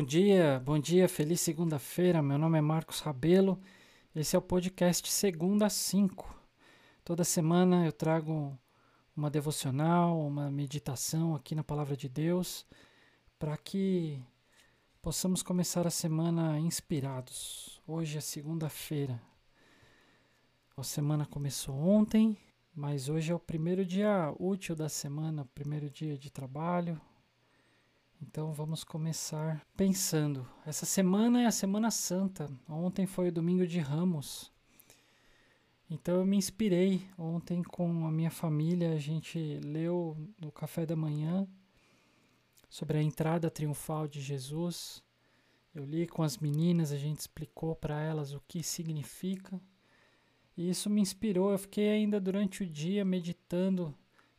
Bom dia, bom dia, feliz segunda-feira. Meu nome é Marcos Rabelo. Esse é o podcast Segunda a 5. Toda semana eu trago uma devocional, uma meditação aqui na Palavra de Deus, para que possamos começar a semana inspirados. Hoje é segunda-feira. A semana começou ontem, mas hoje é o primeiro dia útil da semana, primeiro dia de trabalho, então vamos começar pensando. Essa semana é a Semana Santa. Ontem foi o domingo de Ramos. Então eu me inspirei ontem com a minha família. A gente leu no café da manhã sobre a entrada triunfal de Jesus. Eu li com as meninas, a gente explicou para elas o que significa. E isso me inspirou. Eu fiquei ainda durante o dia meditando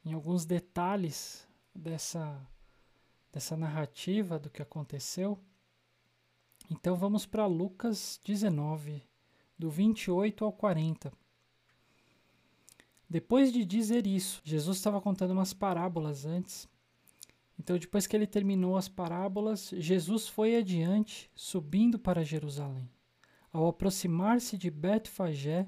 em alguns detalhes dessa dessa narrativa do que aconteceu. Então vamos para Lucas 19, do 28 ao 40. Depois de dizer isso, Jesus estava contando umas parábolas antes. Então, depois que ele terminou as parábolas, Jesus foi adiante, subindo para Jerusalém. Ao aproximar-se de Betfagé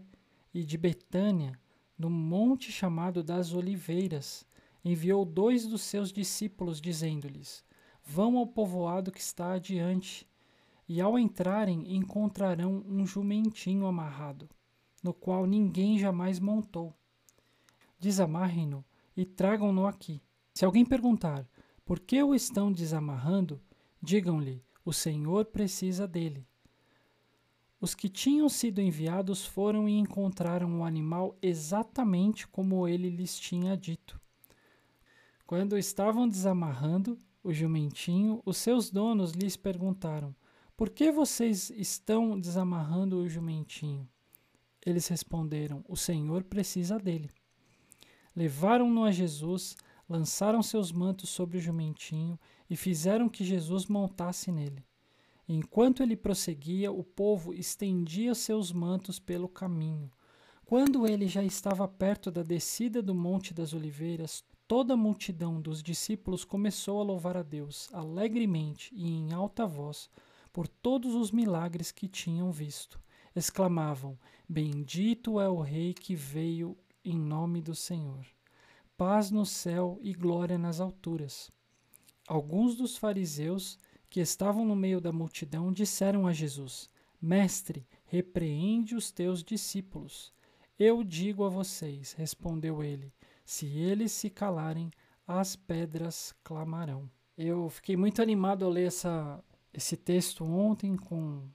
e de Betânia, no monte chamado das Oliveiras, enviou dois dos seus discípulos, dizendo-lhes: Vão ao povoado que está adiante, e ao entrarem encontrarão um jumentinho amarrado, no qual ninguém jamais montou. Desamarrem-no e tragam-no aqui. Se alguém perguntar por que o estão desamarrando, digam-lhe: o Senhor precisa dele. Os que tinham sido enviados foram e encontraram o animal exatamente como ele lhes tinha dito. Quando estavam desamarrando o jumentinho, os seus donos lhes perguntaram: Por que vocês estão desamarrando o jumentinho? Eles responderam: O Senhor precisa dele. Levaram-no a Jesus, lançaram seus mantos sobre o jumentinho e fizeram que Jesus montasse nele. Enquanto ele prosseguia, o povo estendia seus mantos pelo caminho. Quando ele já estava perto da descida do Monte das Oliveiras, Toda a multidão dos discípulos começou a louvar a Deus alegremente e em alta voz por todos os milagres que tinham visto. Exclamavam: Bendito é o Rei que veio em nome do Senhor. Paz no céu e glória nas alturas. Alguns dos fariseus que estavam no meio da multidão disseram a Jesus: Mestre, repreende os teus discípulos. Eu digo a vocês, respondeu ele se eles se calarem, as pedras clamarão. Eu fiquei muito animado ao ler essa, esse texto ontem com,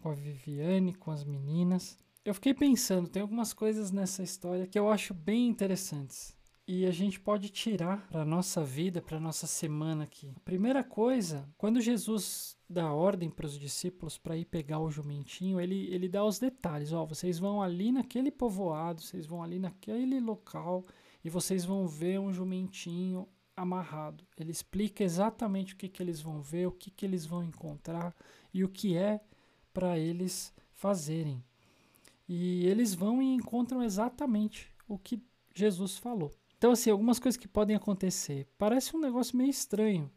com a Viviane, com as meninas. Eu fiquei pensando, tem algumas coisas nessa história que eu acho bem interessantes e a gente pode tirar para a nossa vida, para a nossa semana aqui. A primeira coisa, quando Jesus dá ordem para os discípulos para ir pegar o jumentinho, ele, ele dá os detalhes. Ó, vocês vão ali naquele povoado, vocês vão ali naquele local e vocês vão ver um jumentinho amarrado. Ele explica exatamente o que, que eles vão ver, o que, que eles vão encontrar e o que é para eles fazerem. E eles vão e encontram exatamente o que Jesus falou. Então, assim, algumas coisas que podem acontecer. Parece um negócio meio estranho.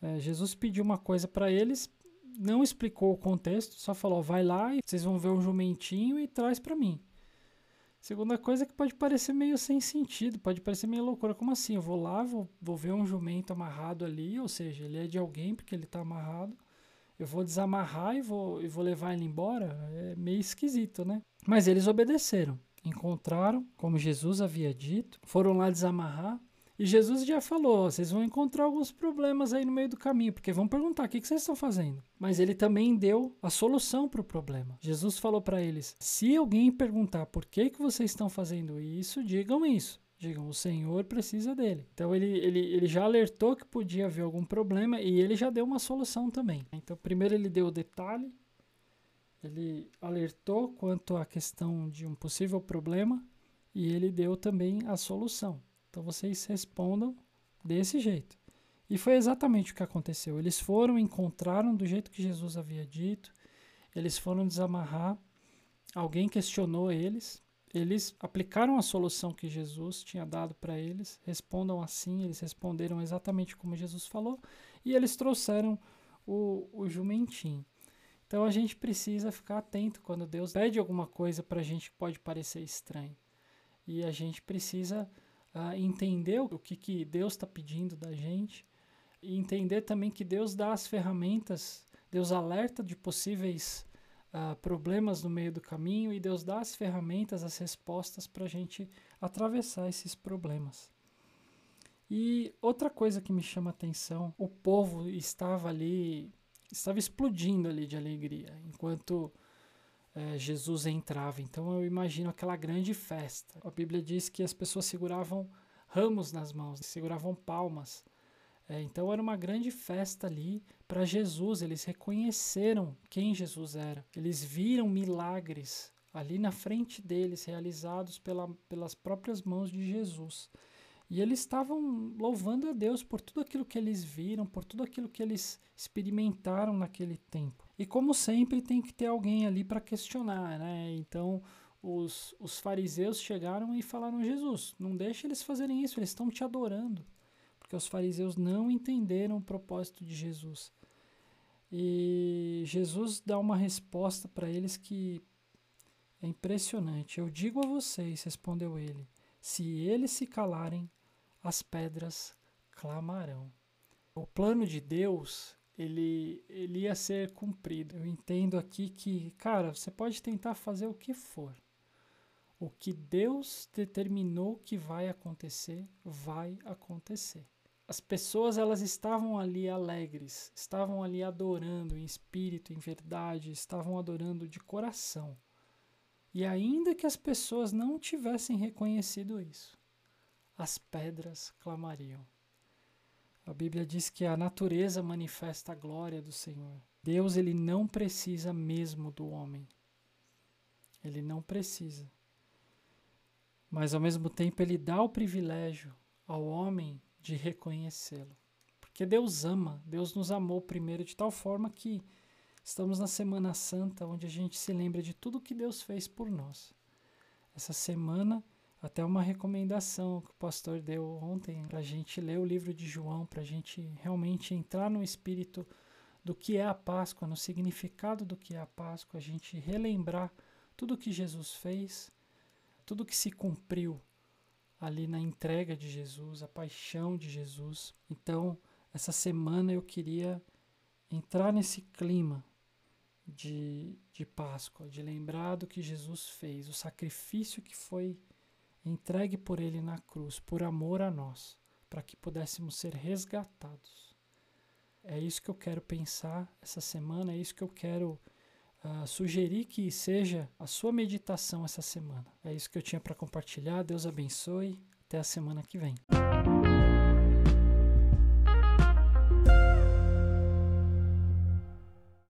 É, Jesus pediu uma coisa para eles, não explicou o contexto, só falou: vai lá e vocês vão ver um jumentinho e traz para mim. Segunda coisa é que pode parecer meio sem sentido, pode parecer meio loucura. Como assim? Eu vou lá, vou, vou ver um jumento amarrado ali, ou seja, ele é de alguém porque ele está amarrado. Eu vou desamarrar e vou, e vou levar ele embora? É meio esquisito, né? Mas eles obedeceram. Encontraram, como Jesus havia dito, foram lá desamarrar. E Jesus já falou: vocês vão encontrar alguns problemas aí no meio do caminho, porque vão perguntar: o que, que vocês estão fazendo? Mas ele também deu a solução para o problema. Jesus falou para eles: se alguém perguntar por que, que vocês estão fazendo isso, digam isso. Digam, o Senhor precisa dele. Então ele, ele, ele já alertou que podia haver algum problema e ele já deu uma solução também. Então, primeiro ele deu o detalhe, ele alertou quanto à questão de um possível problema e ele deu também a solução. Então vocês respondam desse jeito. E foi exatamente o que aconteceu. Eles foram, encontraram do jeito que Jesus havia dito, eles foram desamarrar, alguém questionou eles, eles aplicaram a solução que Jesus tinha dado para eles, respondam assim, eles responderam exatamente como Jesus falou, e eles trouxeram o, o jumentinho. Então a gente precisa ficar atento quando Deus pede alguma coisa para a gente que pode parecer estranho. E a gente precisa uh, entender o que, que Deus está pedindo da gente e entender também que Deus dá as ferramentas, Deus alerta de possíveis uh, problemas no meio do caminho e Deus dá as ferramentas, as respostas para a gente atravessar esses problemas. E outra coisa que me chama a atenção, o povo estava ali, estava explodindo ali de alegria, enquanto é, Jesus entrava. Então eu imagino aquela grande festa. A Bíblia diz que as pessoas seguravam ramos nas mãos, seguravam palmas. É, então era uma grande festa ali para Jesus. Eles reconheceram quem Jesus era. Eles viram milagres ali na frente deles realizados pela, pelas próprias mãos de Jesus. E eles estavam louvando a Deus por tudo aquilo que eles viram, por tudo aquilo que eles experimentaram naquele tempo. E como sempre, tem que ter alguém ali para questionar, né? Então, os, os fariseus chegaram e falaram: Jesus, não deixe eles fazerem isso, eles estão te adorando. Porque os fariseus não entenderam o propósito de Jesus. E Jesus dá uma resposta para eles que é impressionante. Eu digo a vocês, respondeu ele, se eles se calarem, as pedras clamarão. O plano de Deus, ele, ele ia ser cumprido. Eu entendo aqui que, cara, você pode tentar fazer o que for. O que Deus determinou que vai acontecer, vai acontecer. As pessoas elas estavam ali alegres, estavam ali adorando em espírito, em verdade, estavam adorando de coração. E ainda que as pessoas não tivessem reconhecido isso, as pedras clamariam. A Bíblia diz que a natureza manifesta a glória do Senhor. Deus ele não precisa mesmo do homem. Ele não precisa. Mas ao mesmo tempo ele dá o privilégio ao homem de reconhecê-lo. Porque Deus ama, Deus nos amou primeiro de tal forma que estamos na Semana Santa, onde a gente se lembra de tudo que Deus fez por nós. Essa semana até uma recomendação que o pastor deu ontem para a gente ler o livro de João, para a gente realmente entrar no espírito do que é a Páscoa, no significado do que é a Páscoa, a gente relembrar tudo que Jesus fez, tudo que se cumpriu ali na entrega de Jesus, a paixão de Jesus. Então, essa semana eu queria entrar nesse clima de, de Páscoa, de lembrar do que Jesus fez, o sacrifício que foi entregue por Ele na cruz, por amor a nós, para que pudéssemos ser resgatados. É isso que eu quero pensar essa semana, é isso que eu quero uh, sugerir que seja a sua meditação essa semana. É isso que eu tinha para compartilhar. Deus abençoe. Até a semana que vem.